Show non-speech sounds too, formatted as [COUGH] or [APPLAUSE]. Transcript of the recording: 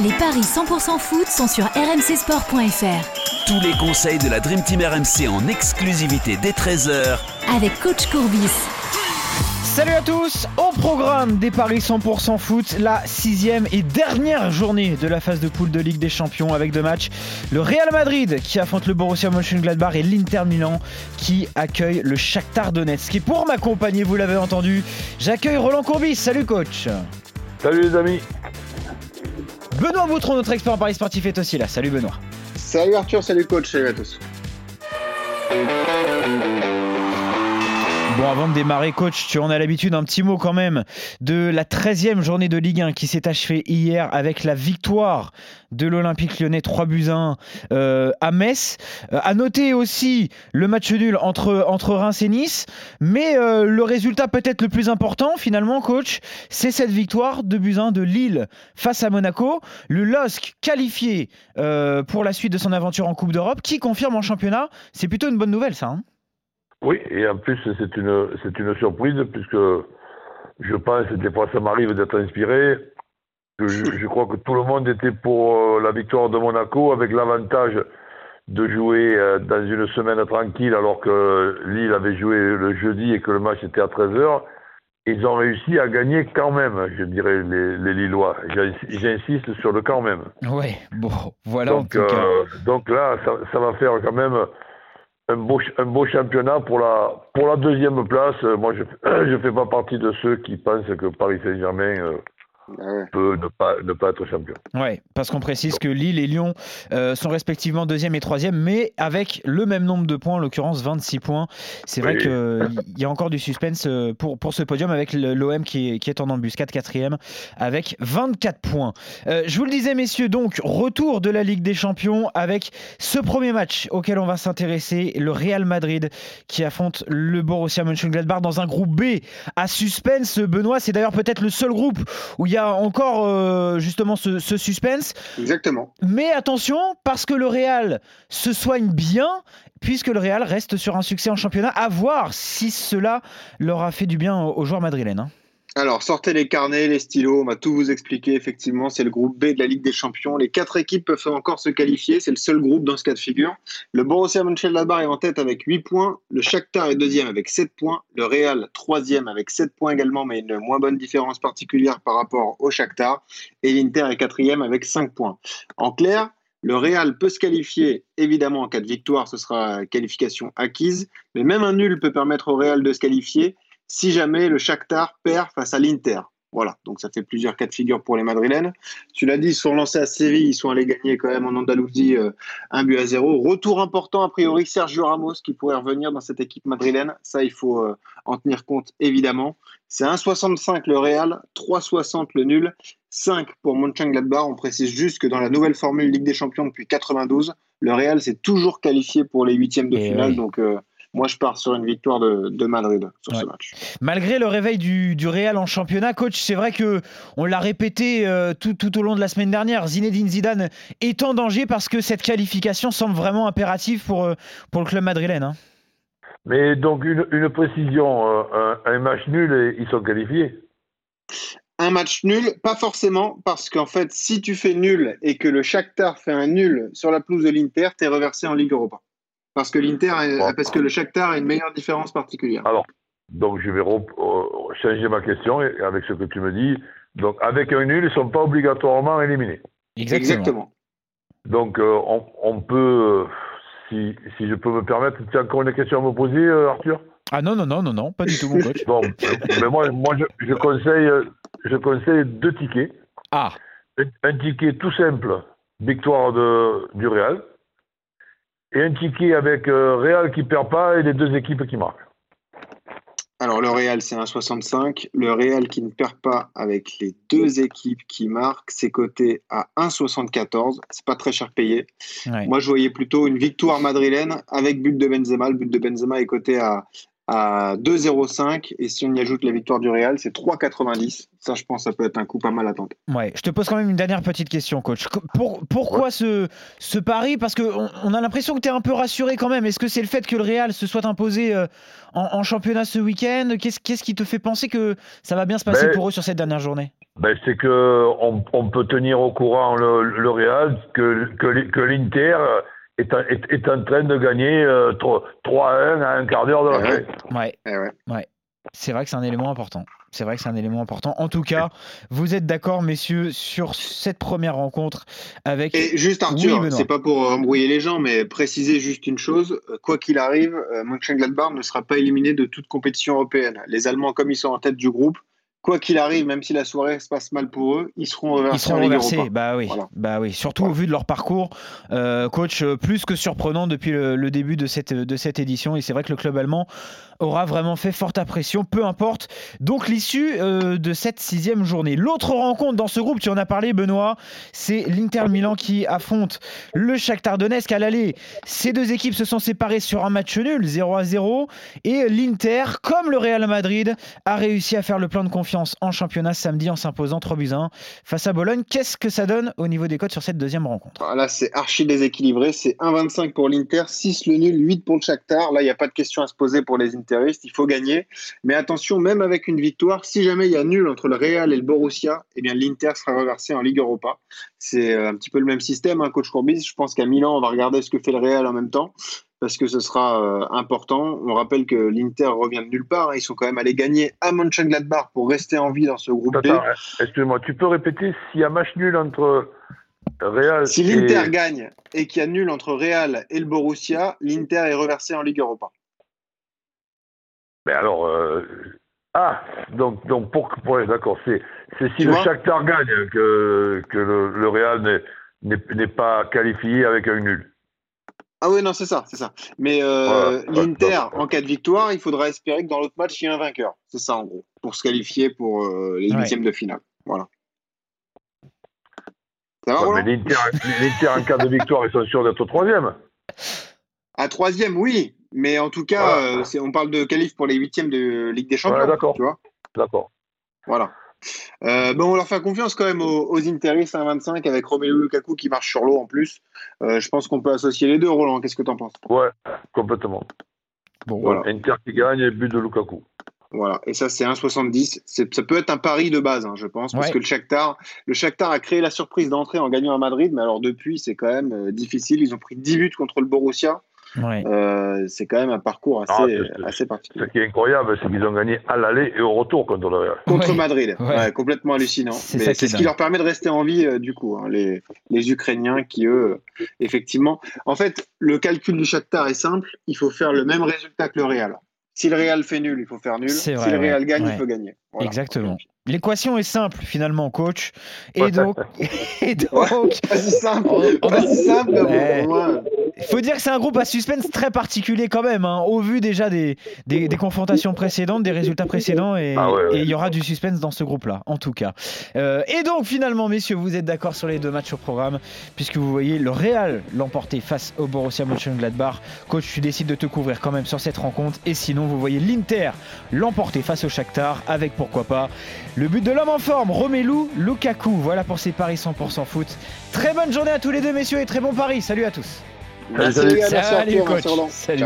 Les paris 100% foot sont sur rmcsport.fr. Tous les conseils de la Dream Team RMC en exclusivité dès 13h avec coach Courbis. Salut à tous, au programme des Paris 100% foot, la sixième et dernière journée de la phase de poule de Ligue des Champions avec deux matchs. Le Real Madrid qui affronte le Borussia Mönchengladbach et l'Inter Milan qui accueille le Shakhtar Donetsk. Et pour m'accompagner, vous l'avez entendu, j'accueille Roland Courbis. Salut coach. Salut les amis. Benoît Boutron, notre expert en Paris sportif, est aussi là. Salut Benoît. Salut Arthur, salut coach, salut à tous. Bon, avant de démarrer, coach, tu en as l'habitude, un petit mot quand même de la 13e journée de Ligue 1 qui s'est achevée hier avec la victoire de l'Olympique lyonnais 3 buts 1 euh, à Metz. Euh, à noter aussi le match nul entre, entre Reims et Nice. Mais euh, le résultat peut-être le plus important, finalement, coach, c'est cette victoire de buts 1 de Lille face à Monaco. Le LOSC qualifié pour la suite de son aventure en Coupe d'Europe, qui confirme en championnat. C'est plutôt une bonne nouvelle, ça. Hein oui, et en plus, c'est une, c'est une surprise, puisque je pense, des fois ça m'arrive d'être inspiré. Je, je, crois que tout le monde était pour euh, la victoire de Monaco, avec l'avantage de jouer euh, dans une semaine tranquille, alors que Lille avait joué le jeudi et que le match était à 13h. Ils ont réussi à gagner quand même, je dirais, les, les Lillois. J'insiste sur le quand même. Oui, bon, voilà. Donc, euh, donc là, ça, ça va faire quand même un beau, un beau championnat pour la, pour la deuxième place. Moi, je [CLEARS THROAT] ne fais pas partie de ceux qui pensent que Paris Saint-Germain ah peut ne pas, ne pas être champion. Oui, parce qu'on précise que Lille et Lyon euh, sont respectivement deuxième et troisième, mais avec le même nombre de points, en l'occurrence 26 points. C'est vrai qu'il y a encore du suspense euh, pour, pour ce podium avec l'OM qui est, qui est en embuscade quatrième avec 24 points. Euh, je vous le disais, messieurs, donc retour de la Ligue des Champions avec ce premier match auquel on va s'intéresser, le Real Madrid qui affronte le Borussia Mönchengladbach dans un groupe B à suspense. Benoît, c'est d'ailleurs peut-être le seul groupe où il y a encore euh, justement ce, suspense. Exactement. Mais attention, parce que le Real se soigne bien, puisque le Real reste sur un succès en championnat, à voir si cela leur a fait du bien aux joueurs madrilènes. Hein. Alors, sortez les carnets, les stylos, on va tout vous expliquer. Effectivement, c'est le groupe B de la Ligue des Champions. Les quatre équipes peuvent encore se qualifier. C'est le seul groupe dans ce cas de figure. Le Borussia Mönchengladbach est en tête avec 8 points. Le Shakhtar est deuxième avec 7 points. Le Real, troisième avec 7 points également, mais une moins bonne différence particulière par rapport au Shakhtar. Et l'Inter est quatrième avec 5 points. En clair, le Real peut se qualifier, évidemment, en cas de victoire, ce sera qualification acquise. Mais même un nul peut permettre au Real de se qualifier si jamais le Shakhtar perd face à l'Inter. Voilà, donc ça fait plusieurs cas de figure pour les Madrilènes. Tu l'as dit, ils sont lancés à Séville, ils sont allés gagner quand même en Andalousie euh, un but à zéro. Retour important, a priori, Sergio Ramos qui pourrait revenir dans cette équipe madrilène. Ça, il faut euh, en tenir compte, évidemment. C'est 1,65 le Real, 3,60 le nul, 5 pour Mönchengladbach. On précise juste que dans la nouvelle formule Ligue des Champions depuis 92, le Real s'est toujours qualifié pour les huitièmes de finale. Donc, euh, moi, je pars sur une victoire de, Madrid sur ce match. Malgré le réveil du, Real en championnat, coach, c'est vrai que on l'a répété euh, tout, tout, au long de la semaine dernière. Zinedine Zidane est en danger parce que cette qualification semble vraiment impérative pour, euh, pour le club madrilène. Hein. Mais donc, une, une précision euh, un, match nul et ils sont qualifiés un match nul, pas forcément, parce qu'en fait, si tu fais nul et que le Shakhtar fait un nul sur la pelouse de l'Inter, tu es reversé en Ligue Europa. Parce que l'Inter, parce que le Shakhtar a une meilleure différence particulière. Alors, donc je vais euh, changer ma question avec ce que tu me dis. Donc, avec un nul, ils ne sont pas obligatoirement éliminés. Exactement. Donc, euh, on, peut, si, si, je peux me permettre, tu as encore une question à me poser, euh, Arthur? Ah non, non, non, non, non, pas du tout, mon [LAUGHS] coach. bon, mais moi, moi je, conseille, je conseille deux tickets. Ah. Un, un ticket tout simple, victoire de, du Real et un ticket avec euh, Real qui perd pas et les deux équipes qui marquent. Alors le Real c'est 1,65. Le Real qui ne perd pas avec les deux équipes qui marquent, c'est coté à 1,74. C'est pas très cher payé. Moi je voyais plutôt une victoire madrilène avec but de Benzema. Le but de Benzema est coté à à 2,05 et si on y ajoute la victoire du Real, c'est 3,90. Ça, je pense, ça peut être un coup pas mal à tenter. Ouais, je te pose quand même une dernière petite question, coach. pourquoi ce, ce pari? Parce qu'on on a l'impression que tu es un peu rassuré quand même. Est-ce que c'est le fait que le Real se soit imposé euh, en, championnat ce week-end? Qu'est-ce qui te fait penser que ça va bien se passer pour eux sur cette dernière journée? ben, c'est que on, on, peut tenir au courant le, le Real que, que, que l'Inter est, est, est, en train de gagner euh, 3-1 à un quart d'heure de la fin. Ouais. ouais. ouais. C'est vrai que c'est un élément important. C'est vrai que c'est un élément important. En tout cas, vous êtes d'accord, messieurs, sur cette première rencontre avec. Et juste Arthur, c'est pas pour embrouiller les gens, mais préciser juste une chose quoi qu'il arrive, euh, Mönchengladbach ne sera pas éliminé de toute compétition européenne. Les Allemands, comme ils sont en tête du groupe, quoi qu'il arrive, même si la soirée se passe mal pour eux, ils seront reversés. Ils seront reversés, bah oui, bah oui. Surtout au vu de leur parcours, euh, coach euh, plus que surprenant depuis le, début de cette de cette édition. Et c'est vrai que le club allemand aura vraiment fait forte impression, peu importe. Donc l'issue euh, de cette sixième journée. L'autre rencontre dans ce groupe, tu en as parlé, Benoît, c'est l'Inter Milan qui affronte le Shakhtar Donetsk à l'aller. Ces deux équipes se sont séparées sur un match nul, 0 à 0, et l'Inter, comme le Real Madrid, a réussi à faire le plein de confiance en championnat samedi en s'imposant 3 buts 1 face à Bologne. Qu'est-ce que ça donne au niveau des codes sur cette deuxième rencontre? Ah, Là, c'est archi déséquilibré. C'est 1,25 pour l'Inter, 6 le nul, 8 pour le Shakhtar. Là, il n'y a pas de question à se poser pour les Interistes. Il faut gagner. Mais attention, même avec une victoire, si jamais il y a nul entre le Real et le Borussia, eh bien l'Inter sera reversé en Ligue Europa. C'est euh, un petit peu le même système, hein, coach Courbis. Je pense qu'à Milan, on va regarder ce que fait le Real en même temps parce que ce sera euh, important. On rappelle que l'Inter revient de nulle part. Hein. Ils sont quand même allés gagner à Mönchengladbach pour rester en vie dans ce groupe Attends, B. Excuse-moi, tu peux répéter s'il y a match nul entre Real Si l'Inter gagne et qu'il y a nul entre Real et le Borussia, l'Inter est reversé en Ligue Europa. Mais alors, euh, ah, donc, donc pour, pour d'accord, c'est, si le Shakhtar gagne que, que le, le Real n'est pas qualifié avec un nul. Ah oui, non, c'est ça, c'est ça. Mais euh, l'Inter, en cas de victoire, il faudra espérer que dans l'autre match, il y ait un vainqueur. C'est ça, en gros, pour se qualifier pour euh, les huitièmes de finale. Voilà. Ça va, mais l'Inter, en cas de victoire, ils sont sûrs d'être troisième. À troisième, oui. Mais en tout cas, euh, on parle de qualif pour les huitièmes de Ligue des Champions. d'accord. D'accord. Voilà. Euh, bon, on leur fait confiance quand même aux, aux Interis 1,25 avec Romelu Lukaku qui marche sur l'eau en plus. Euh, je pense qu'on peut associer les deux, Roland. Qu'est-ce que tu en penses? Ouais, complètement. Bon, voilà. Inter qui gagne et but de Lukaku. Voilà, et ça c'est 1,70. Ça peut être un pari de base, hein, je pense, parce que le Shakhtar, le Shakhtar a créé la surprise d'entrée en gagnant à Madrid, mais alors depuis c'est quand même euh, difficile. Ils ont pris 10 buts contre le Borussia. Euh, c'est quand même un parcours ah, assez, assez particulier. Ce qui est incroyable, c'est qu'ils ont gagné à l'aller et au retour contre le Real. Contre Madrid, complètement hallucinant. C'est ce qui leur permet de rester en vie, euh, du coup, hein, les, les, Ukrainiens qui, eux, effectivement. En fait, le calcul du Shakhtar est simple il faut faire le même résultat que le Real. Si le Real fait nul, il faut faire nul. si le Real gagne, il faut gagner. Exactement. L'équation est simple finalement, coach. Et donc, [LAUGHS] et donc, pas si simple. pas si simple. Il faut dire que c'est un groupe à suspense très particulier quand même, hein, au vu déjà des, des, confrontations précédentes, des résultats précédents, et ah il y aura du suspense dans ce groupe-là, en tout cas. Euh, et donc finalement, messieurs, vous êtes d'accord sur les deux matchs au programme, puisque vous voyez le Real l'emporter face au Borussia Mönchengladbach. Coach, tu décides de te couvrir quand même sur cette rencontre, et sinon, vous voyez l'Inter l'emporter face au Shakhtar, avec pourquoi pas le but de l'homme en forme, Romelu Lukaku. Voilà pour ces paris 100% foot. Très bonne journée à tous les deux, messieurs, et très bon pari. Salut à tous. Salut, salut, salut, coach. Salut.